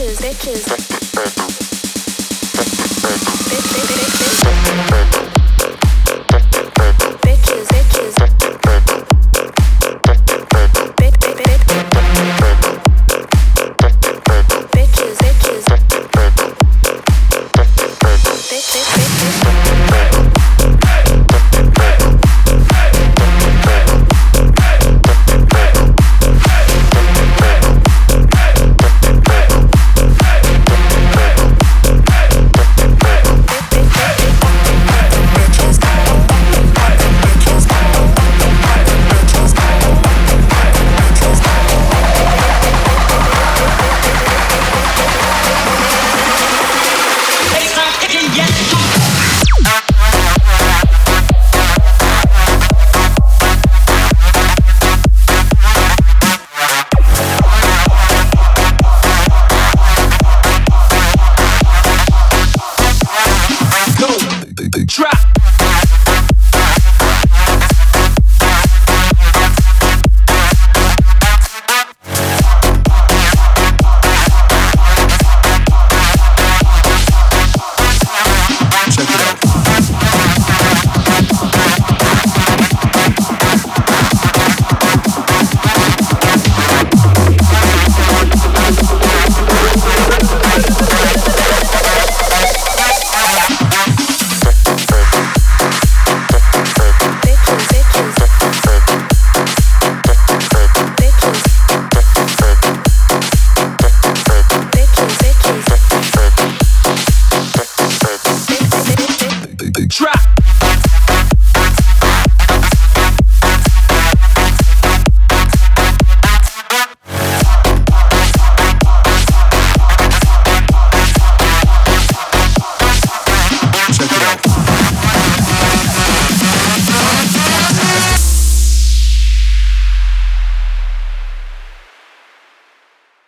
bitches, bitches.